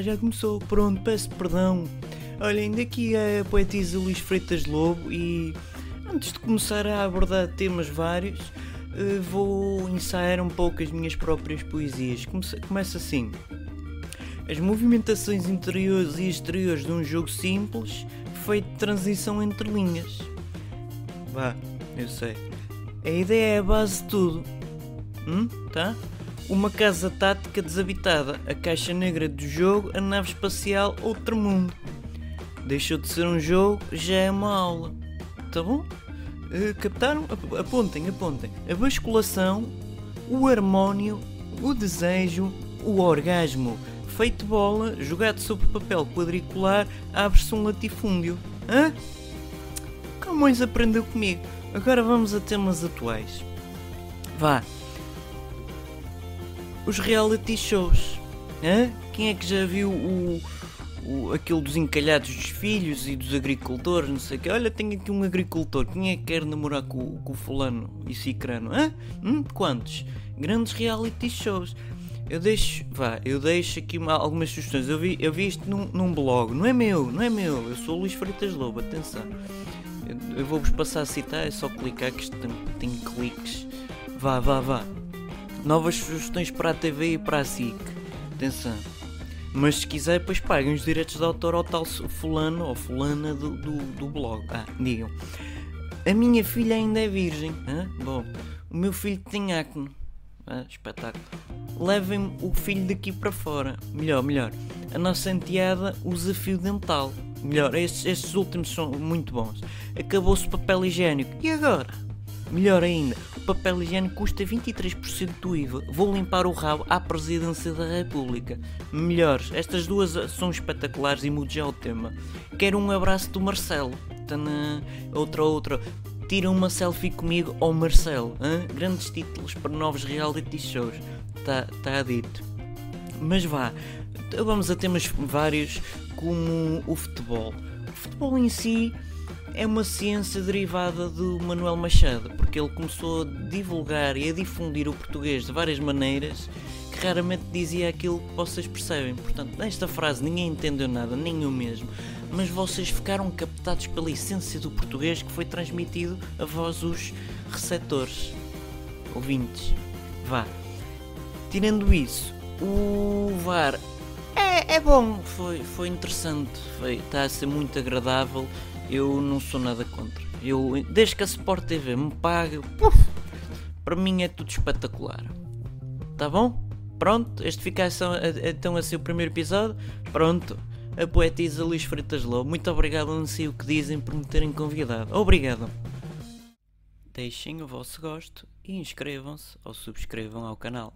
Já começou, pronto, peço perdão. Olhem, daqui é a poetisa Luís Freitas Lobo e antes de começar a abordar temas vários, vou ensaiar um pouco as minhas próprias poesias. Começa assim. As movimentações interiores e exteriores de um jogo simples, feito de transição entre linhas. Vá, eu sei. A ideia é a base de tudo. Hum? Tá? Uma casa tática desabitada, a caixa negra do jogo, a nave espacial, outro mundo. Deixou de ser um jogo, já é uma aula. Tá bom? Uh, captaram? Ap- Apontem, apontem. A basculação, o harmónio, o desejo, o orgasmo. Feito bola, jogado sobre papel quadricular, abre-se um latifúndio. Hã? Camões aprendeu comigo. Agora vamos a temas atuais. Vá. Os reality shows. Hã? Quem é que já viu o, o, dos encalhados dos filhos e dos agricultores, não sei o quê? Olha, tenho aqui um agricultor. Quem é que quer namorar com, com o fulano e cicrano? Hã? Hum? Quantos? Grandes reality shows. Eu deixo, vá, eu deixo aqui uma- algumas sugestões. Eu vi, eu vi isto num, num blog. Não é meu, não é meu. Eu sou o Luís Freitas Lobo, atenção. Eu, eu vou-vos passar a citar, é só clicar que isto tem, tem cliques. Vá, vá, vá. Novas sugestões para a TV e para a SIC. Atenção. Mas se quiser, depois paguem os direitos de autor ao tal fulano ou fulana do, do, do blog. Ah, digam. A minha filha ainda é virgem. hã? Bom, o meu filho tem acne. Ah, espetáculo. Levem o filho daqui para fora. Melhor, melhor. A nossa enteada usa fio dental. Melhor, estes, estes últimos são muito bons. Acabou-se o papel higiênico. E agora? Melhor ainda, o papel higiênico custa 23% do IVA. Vou limpar o rabo à Presidência da República. Melhores, estas duas são espetaculares e mudo já o tema. Quero um abraço do Marcelo. Tana, outra, outra. Tira uma selfie comigo ao Marcelo. hã? Grandes títulos para novos reality shows. Tá, tá dito. Mas vá, vamos a temas vários como o futebol. O futebol em si é uma ciência derivada do Manuel Machado, porque ele começou a divulgar e a difundir o português de várias maneiras que raramente dizia aquilo que vocês percebem. Portanto, nesta frase ninguém entendeu nada, nem eu mesmo, mas vocês ficaram captados pela essência do português que foi transmitido a vós, os receptores, ouvintes. Vá. Tirando isso, o VAR é, é bom, foi, foi interessante, foi, está a ser muito agradável. Eu não sou nada contra. Eu, desde que a Sport TV me pague, para mim é tudo espetacular. Tá bom? Pronto, este fica então, então a ser o primeiro episódio. Pronto, a poetisa Luís Freitas Lobo. Muito obrigado, não sei o que dizem por me terem convidado. Obrigado. Deixem o vosso gosto e inscrevam-se ou subscrevam ao canal.